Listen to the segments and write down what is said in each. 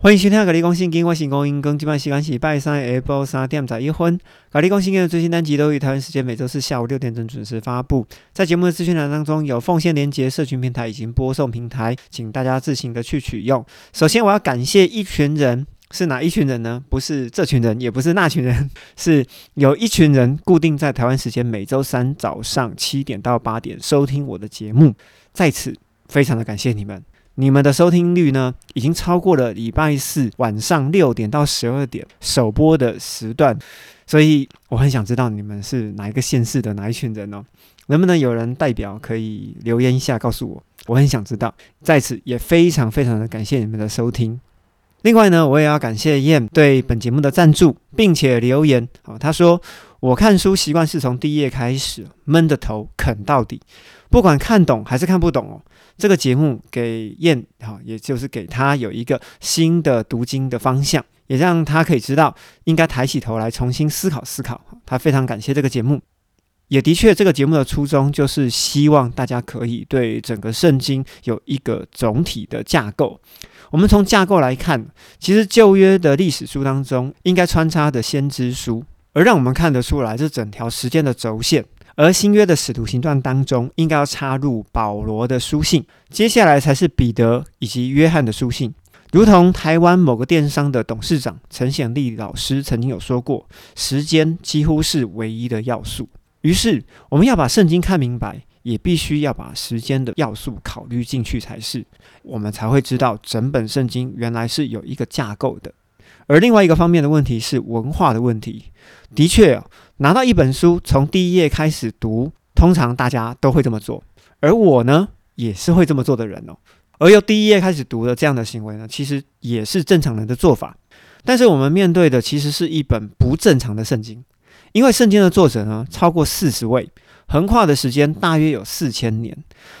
欢迎收听《咖喱公信金》，我是公英，更今晚时间是拜三下晡三点十一分。咖喱公信经的最新单集都于台湾时间每周四下午六点钟准时发布。在节目的资讯栏当中有奉献连接、社群平台以及播送平台，请大家自行的去取用。首先，我要感谢一群人，是哪一群人呢？不是这群人，也不是那群人，是有一群人固定在台湾时间每周三早上七点到八点收听我的节目，在此非常的感谢你们。你们的收听率呢，已经超过了礼拜四晚上六点到十二点首播的时段，所以我很想知道你们是哪一个县市的哪一群人哦？能不能有人代表可以留言一下告诉我？我很想知道。在此也非常非常的感谢你们的收听。另外呢，我也要感谢燕对本节目的赞助，并且留言哦，他说我看书习惯是从第一页开始，闷着头啃到底，不管看懂还是看不懂哦。这个节目给燕哈，也就是给他有一个新的读经的方向，也让他可以知道应该抬起头来重新思考思考。他非常感谢这个节目，也的确，这个节目的初衷就是希望大家可以对整个圣经有一个总体的架构。我们从架构来看，其实旧约的历史书当中应该穿插的先知书，而让我们看得出来这整条时间的轴线。而新约的使徒行传当中，应该要插入保罗的书信，接下来才是彼得以及约翰的书信。如同台湾某个电商的董事长陈显利老师曾经有说过，时间几乎是唯一的要素。于是，我们要把圣经看明白，也必须要把时间的要素考虑进去才是，我们才会知道整本圣经原来是有一个架构的。而另外一个方面的问题是文化的问题，的确拿到一本书，从第一页开始读，通常大家都会这么做。而我呢，也是会这么做的人哦。而由第一页开始读的这样的行为呢，其实也是正常人的做法。但是我们面对的其实是一本不正常的圣经，因为圣经的作者呢超过四十位。横跨的时间大约有四千年，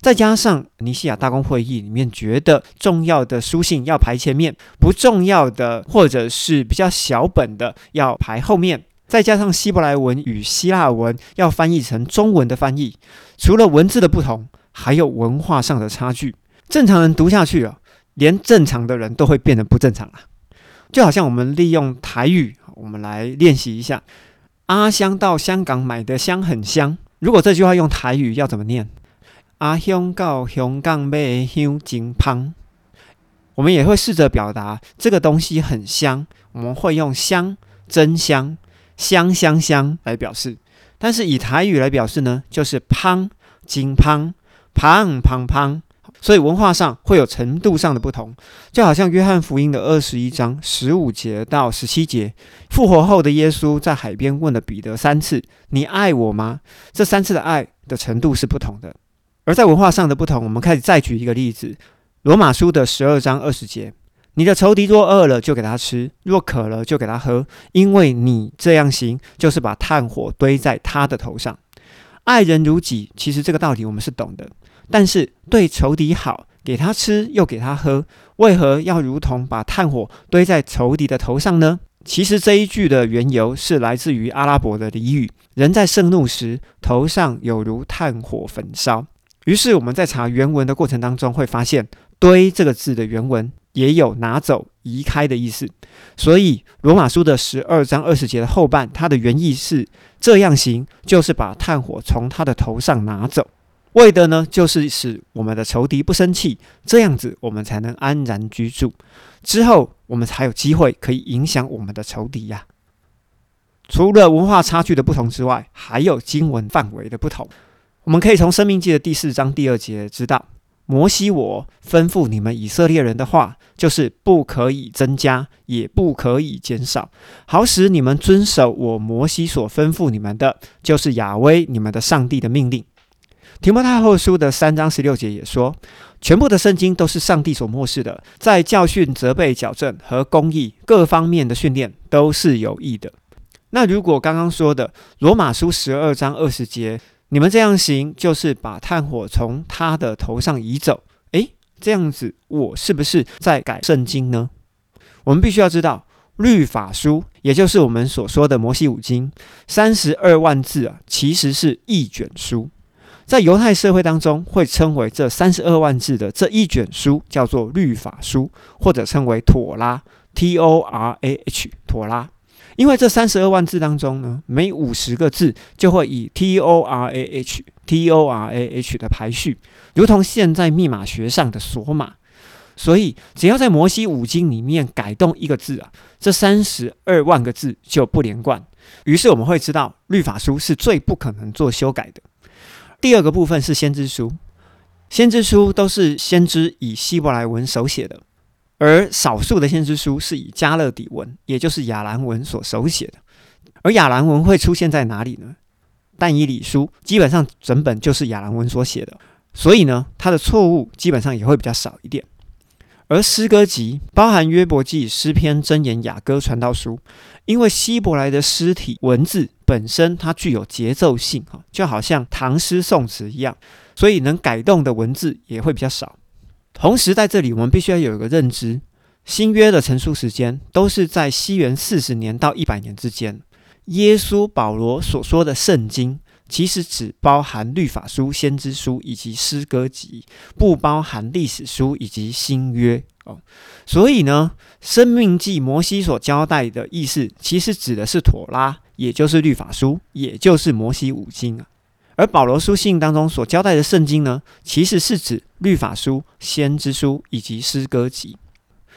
再加上尼西亚大公会议里面觉得重要的书信要排前面，不重要的或者是比较小本的要排后面，再加上希伯来文与希腊文要翻译成中文的翻译，除了文字的不同，还有文化上的差距。正常人读下去啊，连正常的人都会变得不正常啊！就好像我们利用台语，我们来练习一下：阿香到香港买的香很香。如果这句话用台语要怎么念？阿香到香港买香精香。我们也会试着表达这个东西很香，我们会用香、真香、香香香来表示。但是以台语来表示呢，就是胖、金胖、胖胖胖。所以文化上会有程度上的不同，就好像约翰福音的二十一章十五节到十七节，复活后的耶稣在海边问了彼得三次：“你爱我吗？”这三次的爱的程度是不同的。而在文化上的不同，我们开始再举一个例子：罗马书的十二章二十节：“你的仇敌若饿了，就给他吃；若渴了，就给他喝，因为你这样行，就是把炭火堆在他的头上。”爱人如己，其实这个道理我们是懂的。但是对仇敌好，给他吃又给他喝，为何要如同把炭火堆在仇敌的头上呢？其实这一句的缘由是来自于阿拉伯的俚语：人在盛怒时，头上有如炭火焚烧。于是我们在查原文的过程当中，会发现“堆”这个字的原文也有拿走、移开的意思。所以罗马书的十二章二十节的后半，它的原意是这样行，就是把炭火从他的头上拿走。为的呢，就是使我们的仇敌不生气，这样子我们才能安然居住。之后我们才有机会可以影响我们的仇敌呀。除了文化差距的不同之外，还有经文范围的不同。我们可以从《生命记》的第四章第二节知道，摩西我吩咐你们以色列人的话，就是不可以增加，也不可以减少，好使你们遵守我摩西所吩咐你们的，就是亚威你们的上帝的命令。提摩太后书的三章十六节也说，全部的圣经都是上帝所漠视的，在教训、责备、矫正和公义各方面的训练都是有益的。那如果刚刚说的罗马书十二章二十节，你们这样行，就是把炭火从他的头上移走。诶，这样子我是不是在改圣经呢？我们必须要知道，律法书，也就是我们所说的摩西五经，三十二万字啊，其实是一卷书。在犹太社会当中，会称为这三十二万字的这一卷书叫做律法书，或者称为妥拉 （T O R A H） 妥拉。因为这三十二万字当中呢，每五十个字就会以 T O R A H T O R A H 的排序，如同现在密码学上的锁码。所以，只要在摩西五经里面改动一个字啊，这三十二万个字就不连贯。于是我们会知道，律法书是最不可能做修改的。第二个部分是先知书，先知书都是先知以希伯来文手写的，而少数的先知书是以加勒底文，也就是亚兰文所手写的。而亚兰文会出现在哪里呢？但以理书基本上整本就是亚兰文所写的，所以呢，它的错误基本上也会比较少一点。而诗歌集包含约伯记、诗篇、箴言、雅歌、传道书，因为希伯来的诗体文字本身它具有节奏性，哈，就好像唐诗宋词一样，所以能改动的文字也会比较少。同时，在这里我们必须要有一个认知：新约的成书时间都是在西元四十年到一百年之间。耶稣保罗所说的圣经。其实只包含律法书、先知书以及诗歌集，不包含历史书以及新约哦。所以呢，生命记摩西所交代的意思，其实指的是妥拉，也就是律法书，也就是摩西五经啊。而保罗书信当中所交代的圣经呢，其实是指律法书、先知书以及诗歌集。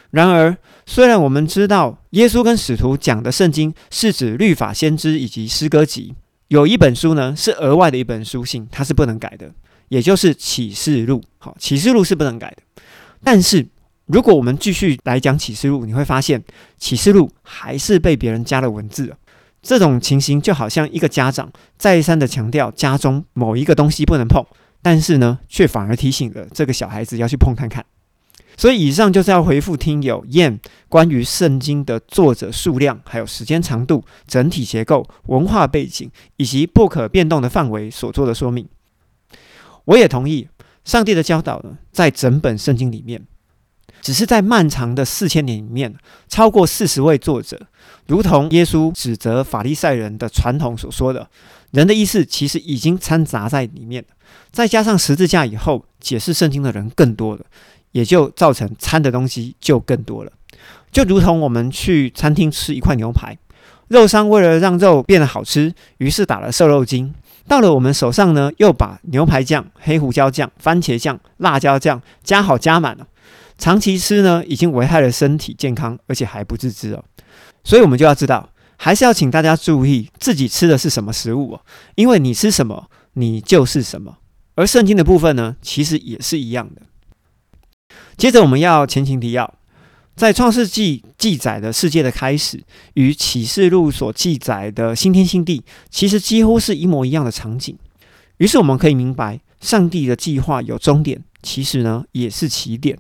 然而，虽然我们知道耶稣跟使徒讲的圣经是指律法、先知以及诗歌集。有一本书呢，是额外的一本书信，它是不能改的，也就是启示录。好，启示录是不能改的。但是，如果我们继续来讲启示录，你会发现启示录还是被别人加了文字。这种情形就好像一个家长再三的强调家中某一个东西不能碰，但是呢，却反而提醒了这个小孩子要去碰看看。所以，以上就是要回复听友燕关于圣经的作者数量、还有时间长度、整体结构、文化背景以及不可变动的范围所做的说明。我也同意，上帝的教导呢，在整本圣经里面，只是在漫长的四千年里面，超过四十位作者，如同耶稣指责法利赛人的传统所说的，人的意思其实已经掺杂在里面了再加上十字架以后，解释圣经的人更多了。也就造成餐的东西就更多了，就如同我们去餐厅吃一块牛排，肉商为了让肉变得好吃，于是打了瘦肉精。到了我们手上呢，又把牛排酱、黑胡椒酱、番茄酱、辣椒酱加好加满了。长期吃呢，已经危害了身体健康，而且还不自知哦。所以，我们就要知道，还是要请大家注意自己吃的是什么食物哦，因为你吃什么，你就是什么。而圣经的部分呢，其实也是一样的。接着我们要前情提要，在创世纪记载的世界的开始，与启示录所记载的新天新地，其实几乎是一模一样的场景。于是我们可以明白，上帝的计划有终点，其实呢也是起点。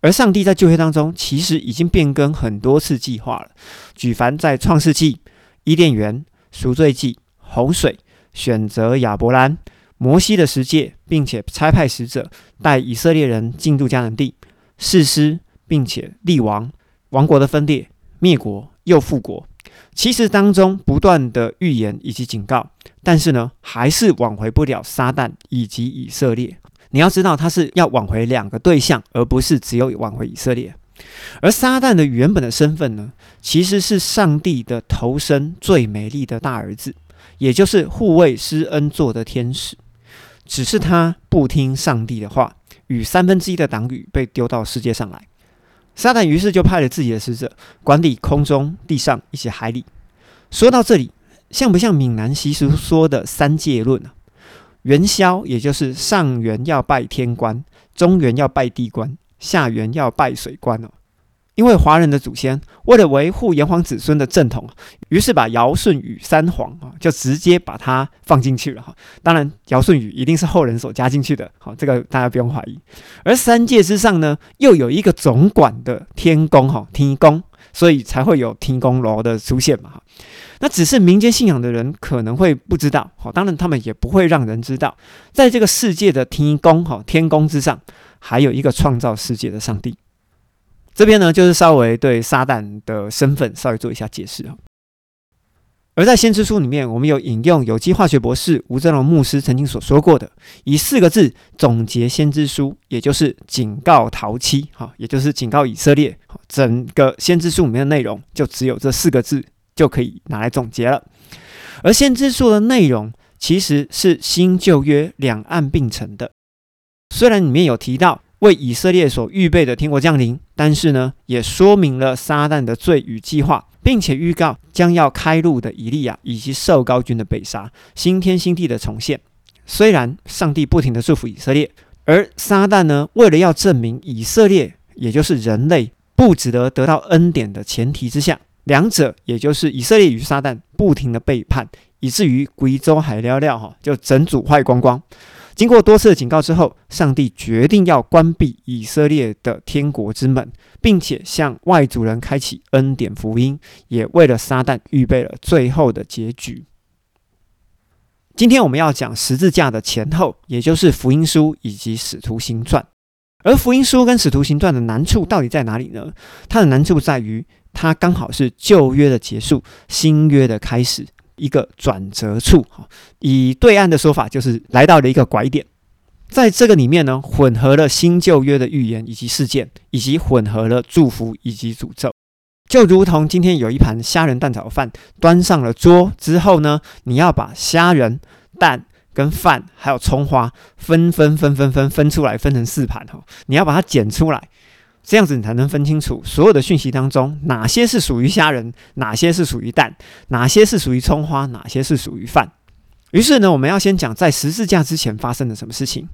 而上帝在旧约当中，其实已经变更很多次计划了。举凡在创世纪、伊甸园、赎罪记、洪水、选择亚伯兰。摩西的十诫，并且差派使者带以色列人进入迦南地，誓师，并且立王，王国的分裂、灭国又复国，其实当中不断的预言以及警告，但是呢，还是挽回不了撒旦以及以色列。你要知道，他是要挽回两个对象，而不是只有挽回以色列。而撒旦的原本的身份呢，其实是上帝的头生最美丽的大儿子，也就是护卫施恩座的天使。只是他不听上帝的话，与三分之一的党羽被丢到世界上来。撒旦于是就派了自己的使者管理空中、地上以及海里。说到这里，像不像闽南习俗说的三界论啊？元宵也就是上元要拜天官，中元要拜地官，下元要拜水官哦。因为华人的祖先为了维护炎黄子孙的正统，于是把尧舜禹三皇啊，就直接把它放进去了哈。当然，尧舜禹一定是后人所加进去的，好，这个大家不用怀疑。而三界之上呢，又有一个总管的天宫哈，天宫，所以才会有天宫楼的出现嘛哈。那只是民间信仰的人可能会不知道，好，当然他们也不会让人知道，在这个世界的天宫哈，天宫之上，还有一个创造世界的上帝。这边呢，就是稍微对撒旦的身份稍微做一下解释啊。而在先知书里面，我们有引用有机化学博士吴正龙牧师曾经所说过的，以四个字总结先知书，也就是警告陶七，哈，也就是警告以色列。整个先知书里面的内容就只有这四个字，就可以拿来总结了。而先知书的内容其实是新旧约两岸并存的，虽然里面有提到为以色列所预备的天国降临，但是呢，也说明了撒旦的罪与计划。并且预告将要开路的以利亚以及受高君的被杀，新天新地的重现。虽然上帝不停的祝福以色列，而撒旦呢，为了要证明以色列，也就是人类不值得得到恩典的前提之下，两者也就是以色列与撒旦不停的背叛，以至于贵州海料料哈就整组坏光光。经过多次的警告之后，上帝决定要关闭以色列的天国之门，并且向外族人开启恩典福音，也为了撒旦预备了最后的结局。今天我们要讲十字架的前后，也就是福音书以及使徒行传。而福音书跟使徒行传的难处到底在哪里呢？它的难处在于，它刚好是旧约的结束，新约的开始。一个转折处，以对岸的说法，就是来到了一个拐点。在这个里面呢，混合了新旧约的预言以及事件，以及混合了祝福以及诅咒。就如同今天有一盘虾仁蛋炒饭端上了桌之后呢，你要把虾仁、蛋跟饭还有葱花分分分分分分出来，分成四盘哈，你要把它剪出来。这样子你才能分清楚所有的讯息当中，哪些是属于虾仁，哪些是属于蛋，哪些是属于葱花，哪些是属于饭。于是呢，我们要先讲在十字架之前发生了什么事情。